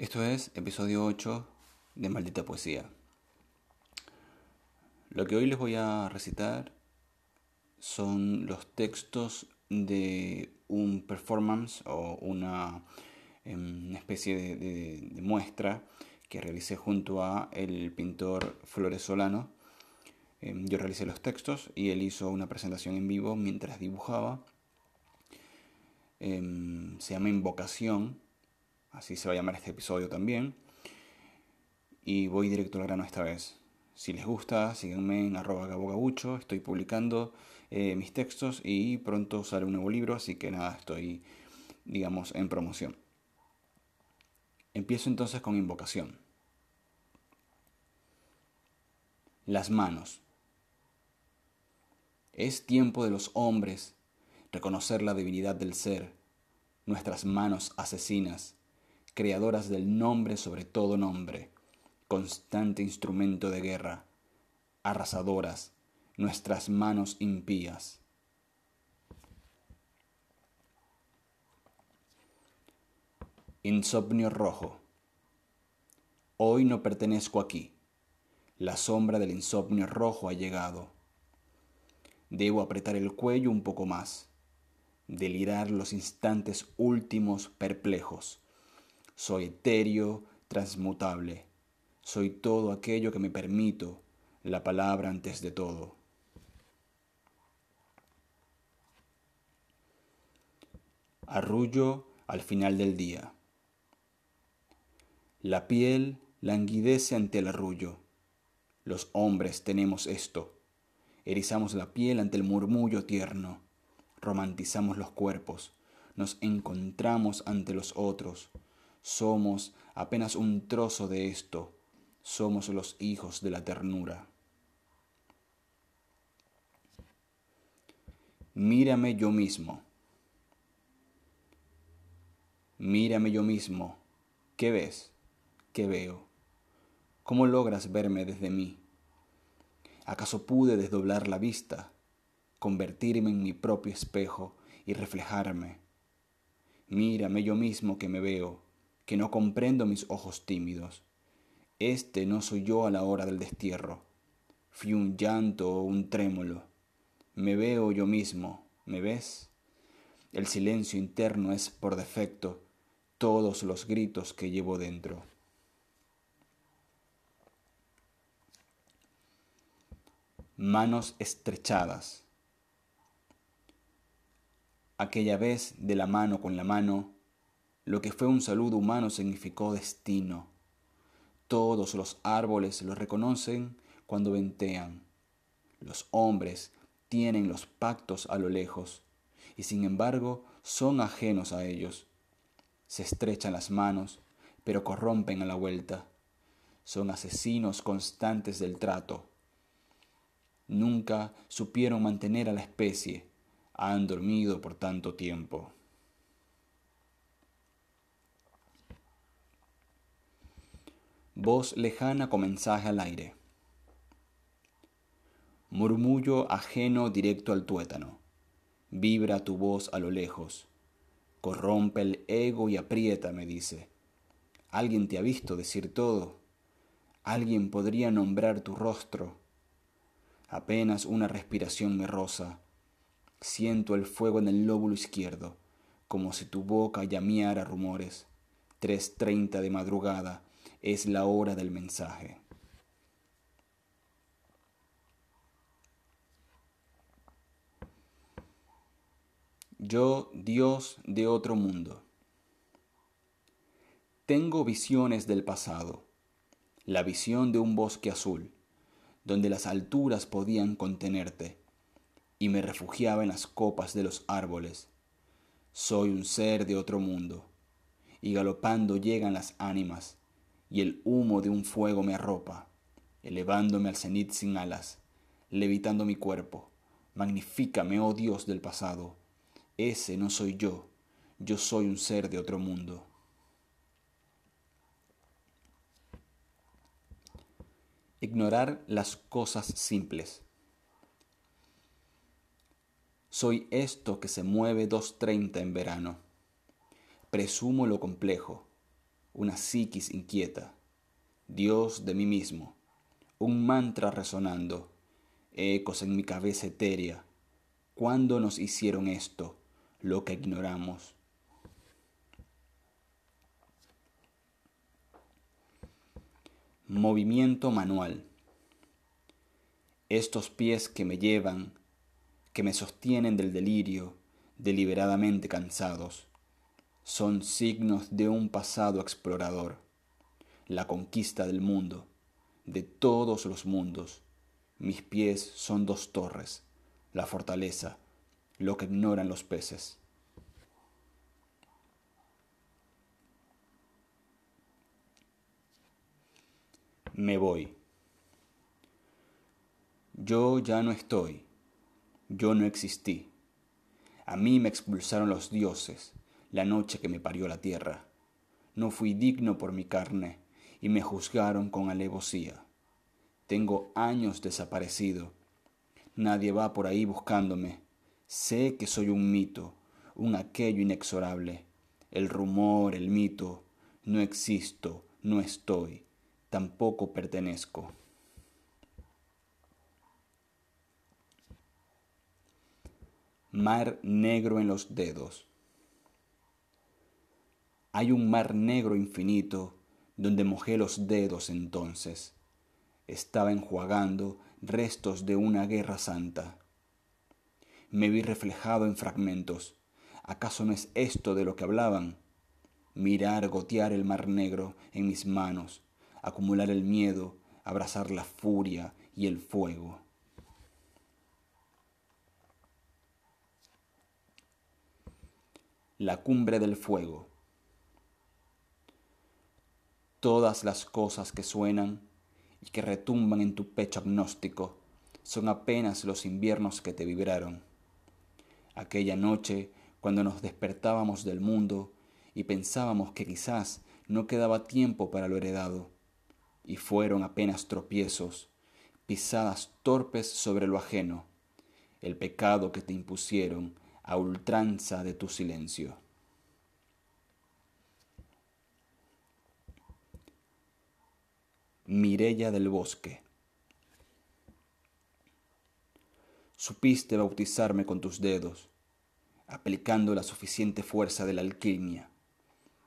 Esto es episodio 8 de Maldita Poesía. Lo que hoy les voy a recitar son los textos de un performance o una, em, especie de, muestra que realicé junto a el pintor Flores Solano. Em, yo realicé los textos y él hizo una presentación en vivo mientras dibujaba. Em, se llama Invocación Así se va a llamar este episodio también. Y voy directo al grano esta vez. Si les gusta, síganme en arroba gabogabucho. Estoy publicando eh, mis textos y pronto sale un nuevo libro, así que nada, estoy, digamos, en promoción. Empiezo entonces con invocación. Las manos. Es tiempo de los hombres reconocer la divinidad del ser, nuestras manos asesinas creadoras del nombre sobre todo nombre, constante instrumento de guerra, arrasadoras, nuestras manos impías. Insomnio rojo. Hoy no pertenezco aquí. La sombra del insomnio rojo ha llegado. Debo apretar el cuello un poco más, delirar los instantes últimos perplejos soy etéreo, transmutable. Soy todo aquello que me permito, la palabra antes de todo. Arrullo al final del día. La piel languidece ante el arrullo. Los hombres tenemos esto. Erizamos la piel ante el murmullo tierno. Romantizamos los cuerpos. Nos encontramos ante los otros somos apenas un trozo de esto, somos los hijos de la ternura. Mírame yo mismo. Mírame yo mismo. ¿Qué ves? ¿Qué veo? ¿Cómo logras verme desde mí? ¿Acaso pude desdoblar la vista, convertirme en mi propio espejo y reflejarme? Mírame yo mismo que me veo que no comprendo mis ojos tímidos. Este no soy yo a la hora del destierro. Fui un llanto o un trémolo. Me veo yo mismo, ¿me ves? El silencio interno es por defecto todos los gritos que llevo dentro. Manos estrechadas. Aquella vez de la mano con la mano lo que fue un saludo humano significó destino. Todos los árboles lo reconocen cuando ventean. Los hombres tienen los pactos a lo lejos y sin embargo son ajenos a ellos. Se estrechan las manos, pero corrompen a la vuelta. Son asesinos constantes del trato. Nunca supieron mantener a la especie. Han dormido por tanto tiempo. Voz lejana con mensaje al aire. Murmullo ajeno directo al tuétano. Vibra tu voz a lo lejos. Corrompe el ego y aprieta, me dice. Alguien te ha visto decir todo. Alguien podría nombrar tu rostro. Apenas una respiración me roza. Siento el fuego en el lóbulo izquierdo, como si tu boca llameara rumores. Tres treinta de madrugada es la hora del mensaje. Yo, Dios de otro mundo. Tengo visiones del pasado, la visión de un bosque azul, donde las alturas podían contenerte, y me refugiaba en las copas de los árboles. Soy un ser de otro mundo, y galopando llegan las ánimas, y el humo de un fuego me arropa, elevándome al cenit sin alas, levitando mi cuerpo. Magnifícame, oh Dios del pasado. Ese no soy yo, yo soy un ser de otro mundo. Ignorar las cosas simples. Soy esto que se mueve 2.30 en verano. Presumo lo complejo una psiquis inquieta, Dios de mí mismo, un mantra resonando, ecos en mi cabeza etérea. ¿Cuándo nos hicieron esto, lo que ignoramos? Movimiento manual. Estos pies que me llevan, que me sostienen del delirio, deliberadamente cansados, son signos de un pasado explorador, la conquista del mundo, de todos los mundos. Mis pies son dos torres, la fortaleza, lo que ignoran los peces. Me voy. Yo ya no estoy. Yo no existí. A mí me expulsaron los dioses, la noche que me parió la tierra. No fui digno por mi carne y me juzgaron con alevosía. Tengo años desaparecido. Nadie va por ahí buscándome. Sé que soy un mito, un aquello inexorable. El rumor, el mito. No existo, no estoy, tampoco pertenezco. Mar negro en los dedos. Hay un mar negro infinito donde mojé los dedos entonces. Estaba enjuagando restos de una guerra santa. Me vi reflejado en fragmentos. ¿Acaso no es esto de lo que hablaban? Mirar gotear el mar negro en mis manos, acumular el miedo, abrazar la furia y el fuego. La cumbre del fuego. Todas las cosas que suenan y que retumban en tu pecho agnóstico son apenas los inviernos que te vibraron. Aquella noche, cuando nos despertábamos del mundo y pensábamos que quizás no quedaba tiempo para lo heredado, y fueron apenas tropiezos, pisadas torpes sobre lo ajeno, el pecado que te impusieron a ultranza de tu silencio. Mirella del Bosque. Supiste bautizarme con tus dedos, aplicando la suficiente fuerza de la alquimia.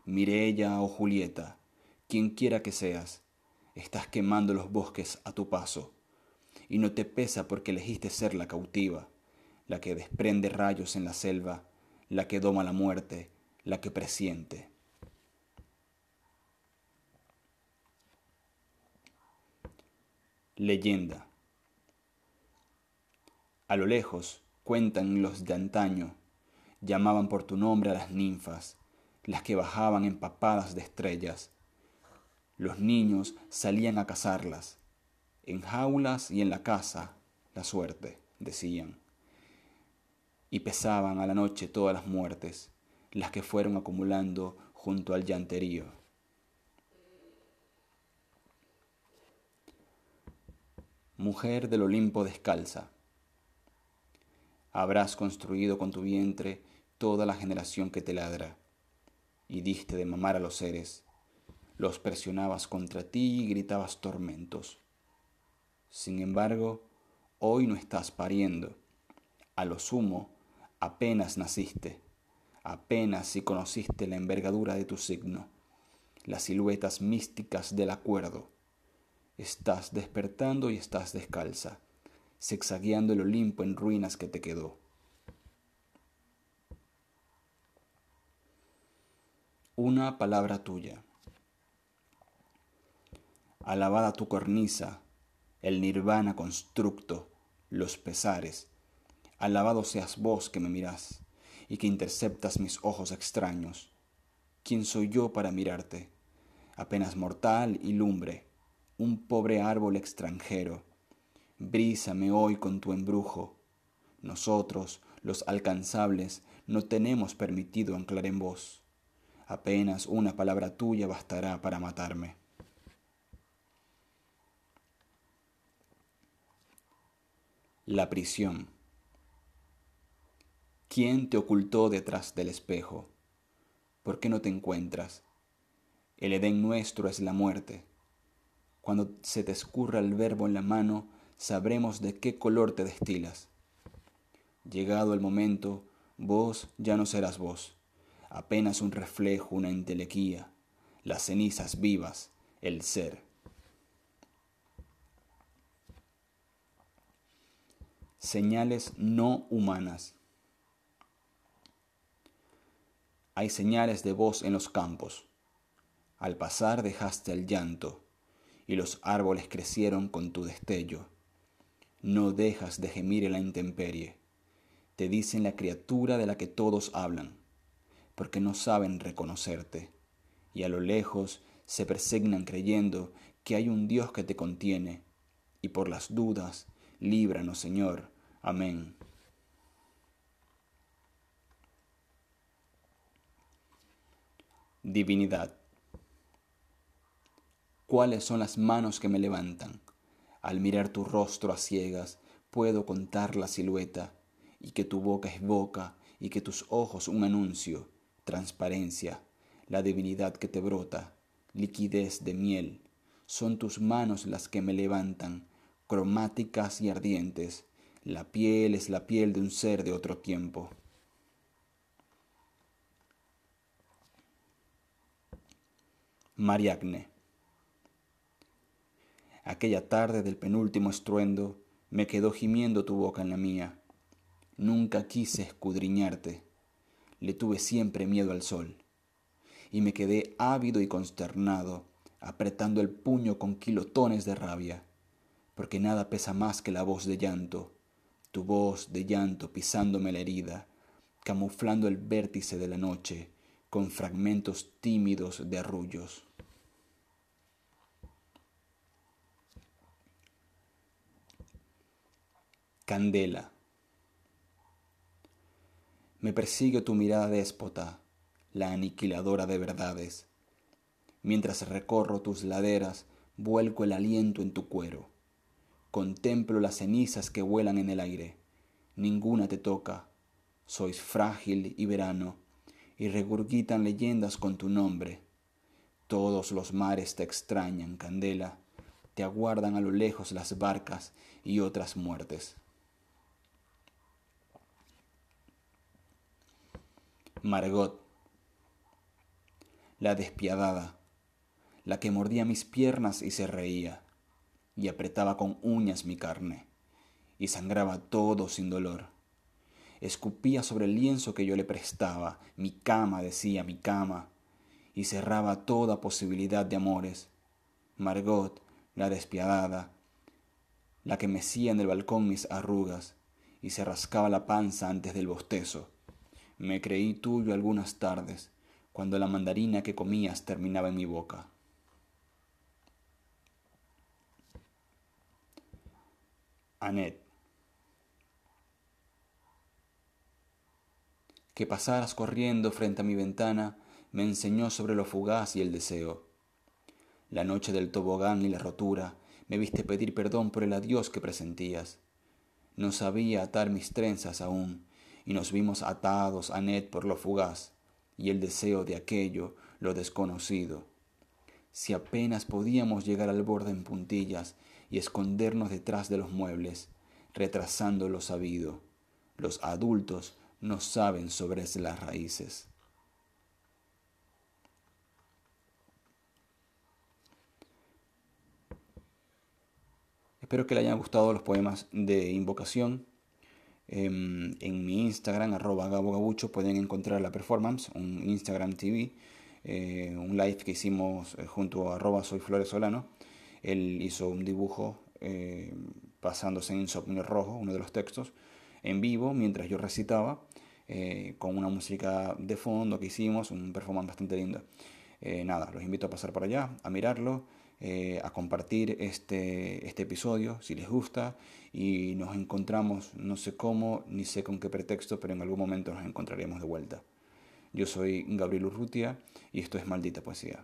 Mirella o Julieta, quien quiera que seas, estás quemando los bosques a tu paso, y no te pesa porque elegiste ser la cautiva, la que desprende rayos en la selva, la que doma la muerte, la que presiente. Leyenda. A lo lejos, cuentan los de antaño, llamaban por tu nombre a las ninfas, las que bajaban empapadas de estrellas. Los niños salían a cazarlas, en jaulas y en la casa, la suerte, decían y pesaban a la noche todas las muertes, las que fueron acumulando junto al llanterío. Mujer del Olimpo descalza, habrás construido con tu vientre toda la generación que te ladra, y diste de mamar a los seres, los presionabas contra ti y gritabas tormentos. Sin embargo, hoy no estás pariendo, a lo sumo apenas naciste, apenas si conociste la envergadura de tu signo, las siluetas místicas del acuerdo. Estás despertando y estás descalza, zigzagueando el Olimpo en ruinas que te quedó. Una palabra tuya. Alabada tu cornisa, el nirvana constructo, los pesares, Alabado seas vos que me mirás y que interceptas mis ojos extraños. ¿Quién soy yo para mirarte? Apenas mortal y lumbre, un pobre árbol extranjero. Brízame hoy con tu embrujo. Nosotros, los alcanzables, no tenemos permitido anclar en vos. Apenas una palabra tuya bastará para matarme. La prisión. ¿Quién te ocultó detrás del espejo? ¿Por qué no te encuentras? El Edén nuestro es la muerte. Cuando se te escurra el verbo en la mano, sabremos de qué color te destilas. Llegado el momento, vos ya no serás vos, apenas un reflejo, una entelequía, las cenizas vivas, el ser. Señales no humanas. Hay señales de voz en los campos. Al pasar dejaste el llanto, y los árboles crecieron con tu destello. No dejas de gemir en la intemperie. Te dicen la criatura de la que todos hablan, porque no saben reconocerte, y a lo lejos se persignan creyendo que hay un Dios que te contiene, y por las dudas, líbranos, Señor. Amén. Divinidad. ¿Cuáles son las manos que me levantan? Al mirar tu rostro a ciegas, puedo contar la silueta, y que tu boca es boca, y que tus ojos un anuncio, transparencia, la divinidad que te brota, liquidez de miel. Son tus manos las que me levantan, cromáticas y ardientes. La piel es la piel de un ser de otro tiempo. Mariagne. Aquella tarde del penúltimo estruendo me quedó gimiendo tu boca en la mía. Nunca quise escudriñarte, le tuve siempre miedo al sol, y me quedé ávido y consternado, apretando el puño con kilotones de rabia, porque nada pesa más que la voz de llanto, tu voz de llanto pisándome la herida, camuflando el vértice de la noche con fragmentos tímidos de arrullos. Candela. Me persigue tu mirada déspota, la aniquiladora de verdades. Mientras recorro tus laderas, vuelco el aliento en tu cuero. Contemplo las cenizas que vuelan en el aire. Ninguna te toca. Sois frágil y verano, y regurgitan leyendas con tu nombre. Todos los mares te extrañan, Candela. Te aguardan a lo lejos las barcas y otras muertes. Margot, la despiadada, la que mordía mis piernas y se reía, y apretaba con uñas mi carne, y sangraba todo sin dolor. Escupía sobre el lienzo que yo le prestaba, mi cama, decía, mi cama, y cerraba toda posibilidad de amores. Margot, la despiadada, la que mecía en el balcón mis arrugas, y se rascaba la panza antes del bostezo me creí tuyo algunas tardes, cuando la mandarina que comías terminaba en mi boca. Anet. Que pasaras corriendo frente a mi ventana me enseñó sobre lo fugaz y el deseo. La noche del tobogán y la rotura me viste pedir perdón por el adiós que presentías. No sabía atar mis trenzas aún, y nos vimos atados a Ned por lo fugaz y el deseo de aquello, lo desconocido. Si apenas podíamos llegar al borde en puntillas y escondernos detrás de los muebles, retrasando lo sabido, los adultos no saben sobre las raíces. Espero que le hayan gustado los poemas de invocación. Em, en, mi Instagram, arroba gabogabucho, pueden encontrar la performance, un Instagram TV, eh, un live que hicimos eh, junto a arroba soy Flores Solano. Él hizo un dibujo eh, basándose en Insomnio Rojo, uno de los textos, en vivo, mientras yo recitaba, con una música de fondo que hicimos, un performance bastante lindo. nada, los invito a pasar por allá, a mirarlo. Eh, a compartir este, este episodio si les gusta y nos encontramos, no sé cómo ni sé con qué pretexto, pero en algún momento nos encontraremos de vuelta. Yo soy Gabriel Urrutia y esto es Maldita Poesía.